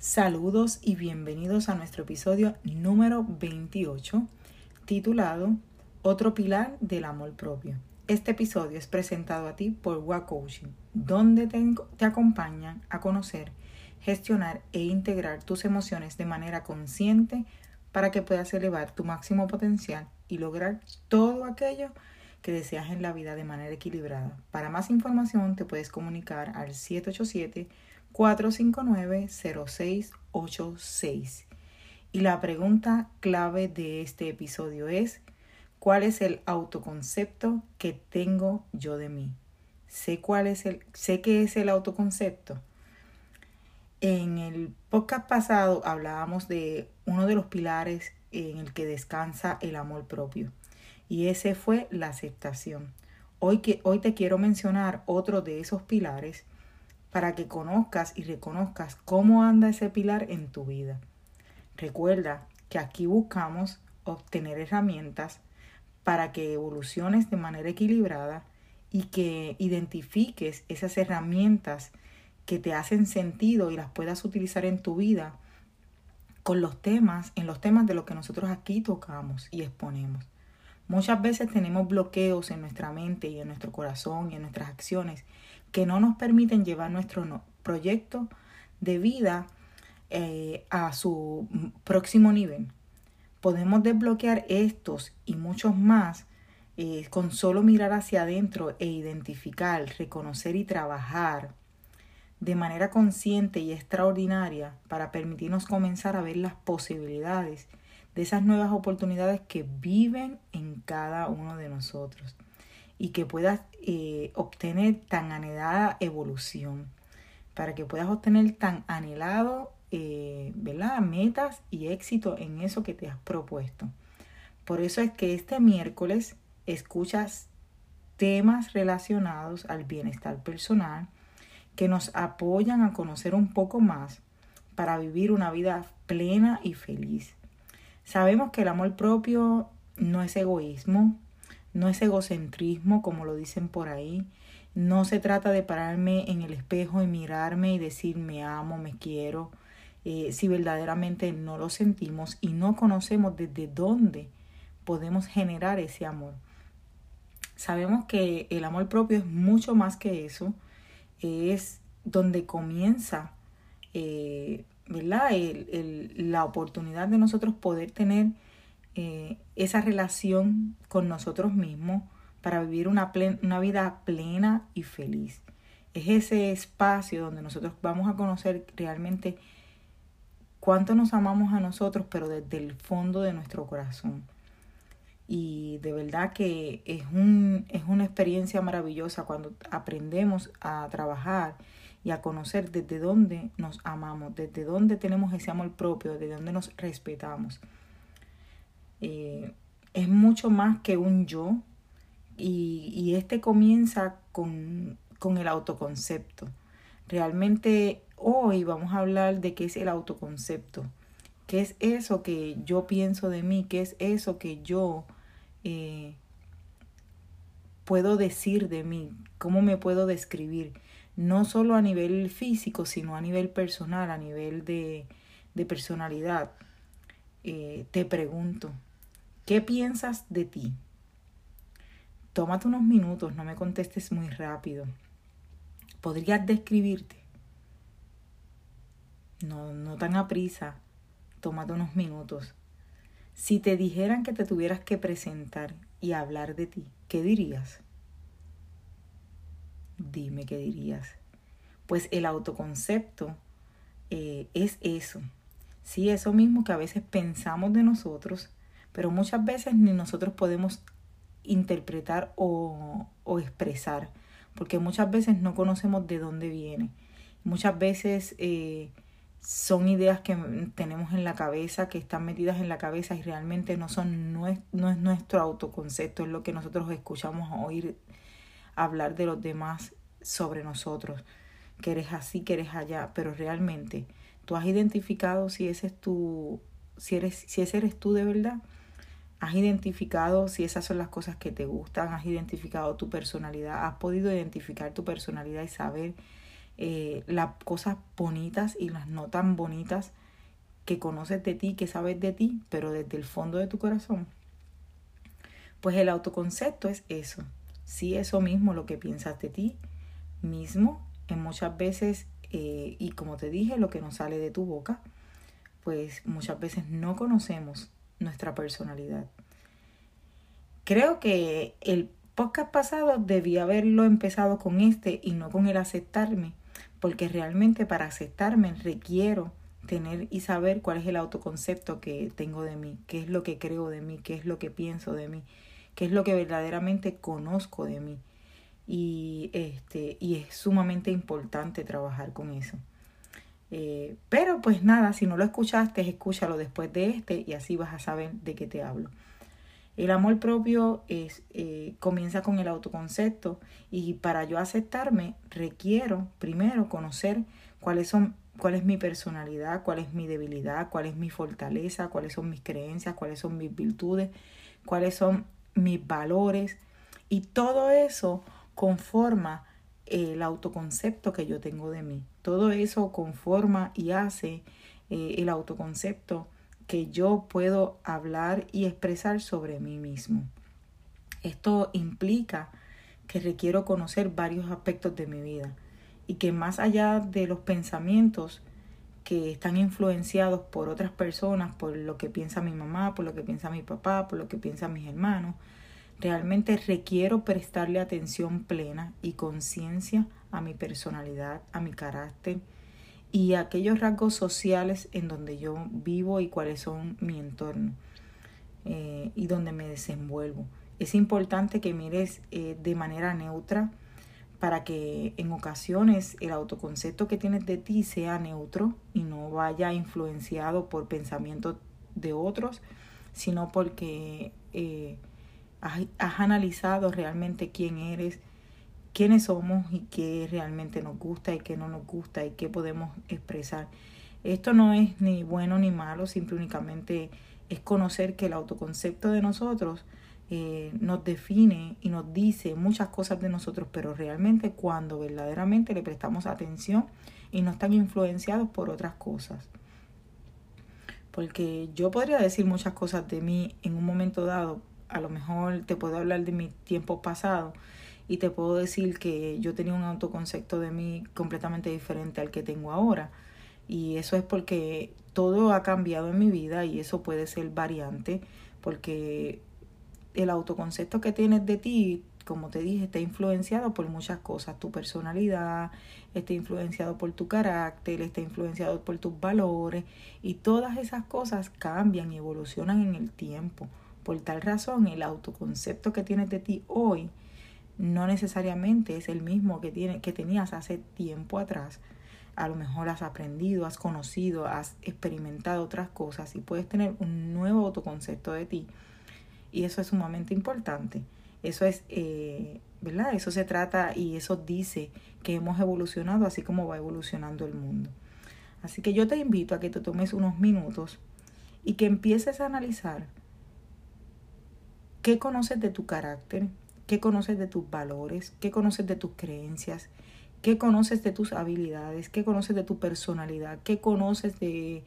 Saludos y bienvenidos a nuestro episodio número 28 titulado Otro pilar del amor propio. Este episodio es presentado a ti por WA Coaching, donde te, acompañan a conocer, gestionar e integrar tus emociones de manera consciente para que puedas elevar tu máximo potencial y lograr todo aquello que deseas en la vida de manera equilibrada. Para más información te puedes comunicar al 787 459-0686. Y la pregunta clave de este episodio es, ¿cuál es el autoconcepto que tengo yo de mí? Sé cuál es el, sé qué es el autoconcepto. En el podcast pasado hablábamos de uno de los pilares en el que descansa el amor propio y ese fue la aceptación. Hoy, que, hoy te quiero mencionar otro de esos pilares para que conozcas y reconozcas cómo anda ese pilar en tu vida. Recuerda que aquí buscamos obtener herramientas para que evoluciones de manera equilibrada y que identifiques esas herramientas que te hacen sentido y las puedas utilizar en tu vida con los temas, en los temas de lo que nosotros aquí tocamos y exponemos. Muchas veces tenemos bloqueos en nuestra mente y en nuestro corazón y en nuestras acciones que no nos permiten llevar nuestro proyecto de vida eh, a su próximo nivel. Podemos desbloquear estos y muchos más eh, con solo mirar hacia adentro e identificar, reconocer y trabajar de manera consciente y extraordinaria para permitirnos comenzar a ver las posibilidades de esas nuevas oportunidades que viven en cada uno de nosotros y que puedas eh, obtener tan anhelada evolución, para que puedas obtener tan anhelado, eh, ¿verdad? Metas y éxito en eso que te has propuesto. Por eso es que este miércoles escuchas temas relacionados al bienestar personal que nos apoyan a conocer un poco más para vivir una vida plena y feliz. Sabemos que el amor propio no es egoísmo, no es egocentrismo como lo dicen por ahí. No se trata de pararme en el espejo y mirarme y decir me amo, me quiero, eh, si verdaderamente no lo sentimos y no conocemos desde dónde podemos generar ese amor. Sabemos que el amor propio es mucho más que eso, es donde comienza eh, ¿verdad? la oportunidad de nosotros poder tener eh, esa relación con nosotros mismos para vivir una, una vida plena y feliz. Es ese espacio donde nosotros vamos a conocer realmente cuánto nos amamos a nosotros, pero desde el fondo de nuestro corazón. Y de verdad que es, un, es una experiencia maravillosa cuando aprendemos a trabajar y a conocer desde dónde nos amamos, desde dónde tenemos ese amor propio, desde dónde nos respetamos. Eh, es mucho más que un yo y, este comienza con, con el autoconcepto. Realmente hoy vamos a hablar de qué es el autoconcepto. ¿Qué es eso que yo pienso de mí? ¿Qué es eso que yo eh, puedo decir de mí? ¿Cómo me puedo describir? No solo a nivel físico, sino a nivel personal, a nivel de, de personalidad. Eh, te pregunto, ¿qué piensas de ti? Tómate unos minutos, no me contestes muy rápido. ¿Podrías describirte? No, no tan a prisa. Tómate unos minutos. Si te dijeran que te tuvieras que presentar y hablar de ti, ¿qué dirías? Dime qué dirías. Pues el autoconcepto eh, es eso. Sí, eso mismo que a veces pensamos de nosotros, pero muchas veces ni nosotros podemos interpretar o, o expresar, porque muchas veces no conocemos de dónde viene. Muchas veces eh, son ideas que tenemos en la cabeza, que están metidas en la cabeza y realmente no son no es, no es nuestro autoconcepto, es lo que nosotros escuchamos oír hablar de los demás sobre nosotros, que eres así, que eres allá, pero realmente tú has identificado si ese es tu si eres si ese eres tú de verdad. Has identificado si esas son las cosas que te gustan, has identificado tu personalidad, has podido identificar tu personalidad y saber eh, las cosas bonitas y las no tan bonitas que conoces de ti, que sabes de ti, pero desde el fondo de tu corazón. Pues el autoconcepto es eso, sí, eso mismo, lo que piensas de ti mismo, en muchas veces, eh, y como te dije, lo que nos sale de tu boca, pues muchas veces no conocemos nuestra personalidad. Creo que el podcast pasado debía haberlo empezado con este y no con el aceptarme, porque realmente para aceptarme requiero tener y saber cuál es el autoconcepto que tengo de mí, qué es lo que creo de mí, qué es lo que pienso de mí, qué es lo que verdaderamente conozco de mí. Y, este, y es sumamente importante trabajar con eso. Eh, pero pues nada, si no lo escuchaste, escúchalo después de este y así vas a saber de qué te hablo. El amor propio es, eh, comienza con el autoconcepto y para yo aceptarme requiero primero conocer cuáles son, cuál es mi personalidad, cuál es mi debilidad, cuál es mi fortaleza, cuáles son mis creencias, cuáles son mis virtudes, cuáles son mis valores y todo eso conforma el autoconcepto que yo tengo de mí. Todo eso conforma y hace eh, el autoconcepto que yo puedo hablar y expresar sobre mí mismo. Esto implica que requiero conocer varios aspectos de mi vida y que más allá de los pensamientos que están influenciados por otras personas, por lo que piensa mi mamá, por lo que piensa mi papá, por lo que piensan mis hermanos, realmente requiero prestarle atención plena y conciencia a mi personalidad, a mi carácter, y aquellos rasgos sociales en donde yo vivo y cuáles son mi entorno eh, y donde me desenvuelvo. Es importante que mires eh, de manera neutra para que en ocasiones el autoconcepto que tienes de ti sea neutro y no vaya influenciado por pensamientos de otros, sino porque eh, has, analizado realmente quién eres, quiénes somos y qué realmente nos gusta y qué no nos gusta y qué podemos expresar. Esto no es ni bueno ni malo, simple únicamente es conocer que el autoconcepto de nosotros eh, nos define y nos dice muchas cosas de nosotros, pero realmente cuando verdaderamente le prestamos atención y no están influenciados por otras cosas. Porque yo podría decir muchas cosas de mí en un momento dado, a lo mejor te puedo hablar de mi tiempo pasado, y te puedo decir que yo tenía un autoconcepto de mí completamente diferente al que tengo ahora. Y eso es porque todo ha cambiado en mi vida y eso puede ser variante porque el autoconcepto que tienes de ti, como te dije, está influenciado por muchas cosas. Tu personalidad, está influenciado por tu carácter, está influenciado por tus valores y todas esas cosas cambian y evolucionan en el tiempo. Por tal razón, el autoconcepto que tienes de ti hoy no necesariamente es el mismo que, tiene, que tenías hace tiempo atrás. A lo mejor has aprendido, has conocido, has experimentado otras cosas y puedes tener un nuevo autoconcepto de ti. Y eso es sumamente importante. Eso es, eh, ¿verdad? Eso se trata y eso dice que hemos evolucionado así como va evolucionando el mundo. Así que yo te invito a que te tomes unos minutos y que empieces a analizar qué conoces de tu carácter, qué conoces de tus valores, qué conoces de tus creencias, qué conoces de tus habilidades, qué conoces de tu personalidad, qué conoces de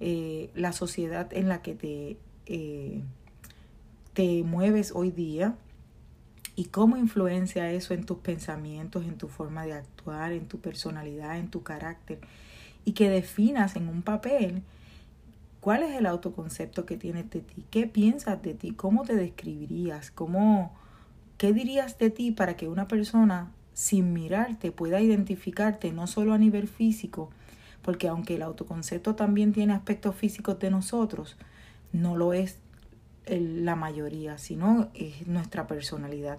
eh, la sociedad en la que te, eh, te mueves hoy día y cómo influencia eso en tus pensamientos, en tu forma de actuar, en tu personalidad, en tu carácter y que definas en un papel cuál es el autoconcepto que tienes de ti, qué piensas de ti, cómo te describirías, cómo, qué dirías de ti para que una persona sin mirarte pueda identificarte no solo a nivel físico, porque aunque el autoconcepto también tiene aspectos físicos de nosotros, no lo es la mayoría, sino es nuestra personalidad.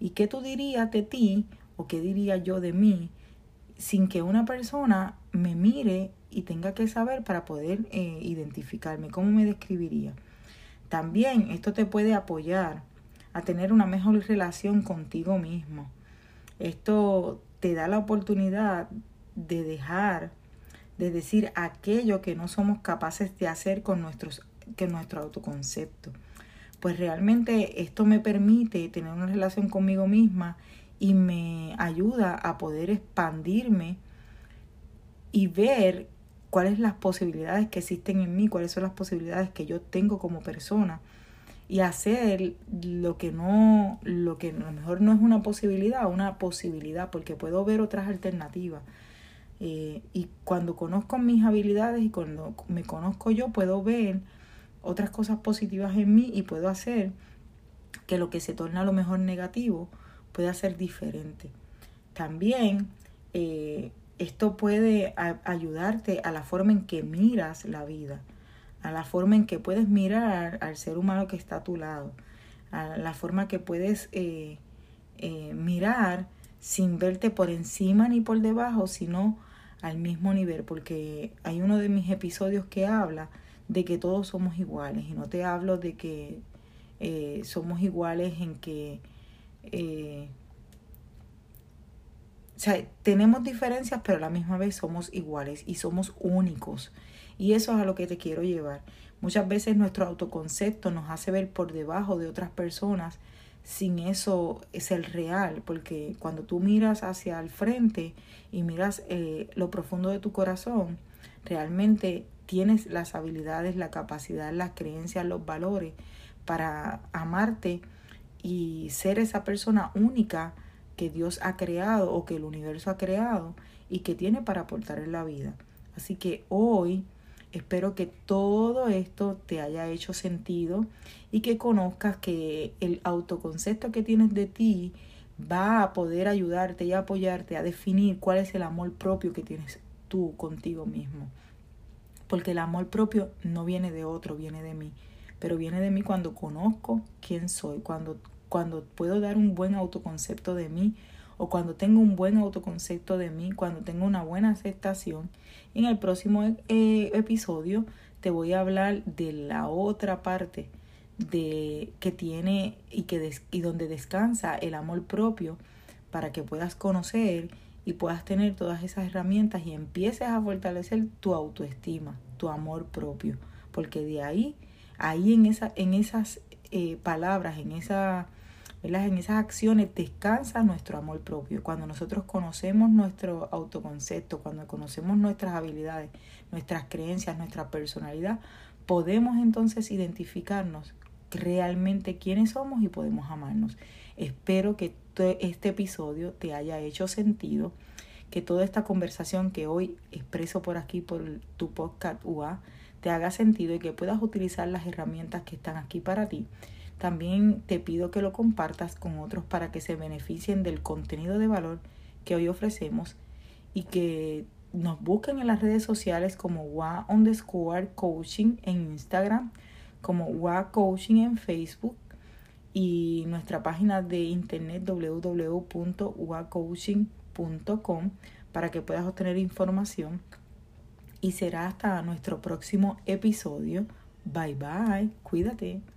¿Y qué tú dirías de ti o qué diría yo de mí sin que una persona me mire y tenga que saber para poder eh, identificarme? ¿Cómo me describiría? También esto te puede apoyar a tener una mejor relación contigo mismo. Esto te da la oportunidad de dejar de decir aquello que no somos capaces de hacer con nuestros que nuestro autoconcepto. Pues realmente esto me permite tener una relación conmigo misma y me ayuda a poder expandirme y ver cuáles las posibilidades que existen en mí, cuáles son las posibilidades que yo tengo como persona y hacer lo que no, lo que a lo mejor no es una posibilidad, una posibilidad, porque puedo ver otras alternativas. Eh, y cuando conozco mis habilidades y cuando me conozco yo, puedo ver otras cosas positivas en mí y puedo hacer que lo que se torna a lo mejor negativo pueda ser diferente. También eh, esto puede ayudarte a la forma en que miras la vida, a la forma en que puedes mirar al ser humano que está a tu lado, a la forma que puedes eh, mirar sin verte por encima ni por debajo, sino al mismo nivel, porque hay uno de mis episodios que habla de que todos somos iguales, y no te hablo de que eh, somos iguales en que... Eh, o sea, tenemos diferencias, pero a la misma vez somos iguales y somos únicos. Y eso es a lo que te quiero llevar. Muchas veces nuestro autoconcepto nos hace ver por debajo de otras personas sin eso es el real, porque cuando tú miras hacia el frente y miras eh, lo profundo de tu corazón, realmente tienes las habilidades, la capacidad, las creencias, los valores para amarte y ser esa persona única que Dios ha creado o que el universo ha creado y que tiene para aportar en la vida. Así que hoy Espero que todo esto te haya hecho sentido y que conozcas que el autoconcepto que tienes de ti va a poder ayudarte y apoyarte a definir cuál es el amor propio que tienes tú contigo mismo. Porque el amor propio no viene de otro, viene de mí. Pero viene de mí cuando conozco quién soy, cuando, cuando puedo dar un buen autoconcepto de mí o cuando tengo un buen autoconcepto de mí, cuando tengo una buena aceptación. En el próximo eh, episodio te voy a hablar de la otra parte de que tiene y que y donde descansa el amor propio para que puedas conocer y puedas tener todas esas herramientas y empieces a fortalecer tu autoestima, tu amor propio, porque de ahí, ahí en esa, en esas eh, palabras, en esa en esas acciones descansa nuestro amor propio. Cuando nosotros conocemos nuestro autoconcepto, cuando conocemos nuestras habilidades, nuestras creencias, nuestra personalidad, podemos entonces identificarnos realmente quiénes somos y podemos amarnos. Espero que este episodio te haya hecho sentido, que toda esta conversación que hoy expreso por aquí, por tu podcast UA, te haga sentido y que puedas utilizar las herramientas que están aquí para ti también te pido que lo compartas con otros para que se beneficien del contenido de valor que hoy ofrecemos y que nos busquen en las redes sociales como WA underscore coaching en Instagram, como WA coaching en Facebook y nuestra página de internet www.wacoaching.com para que puedas obtener información. Y será hasta nuestro próximo episodio. Bye bye, cuídate.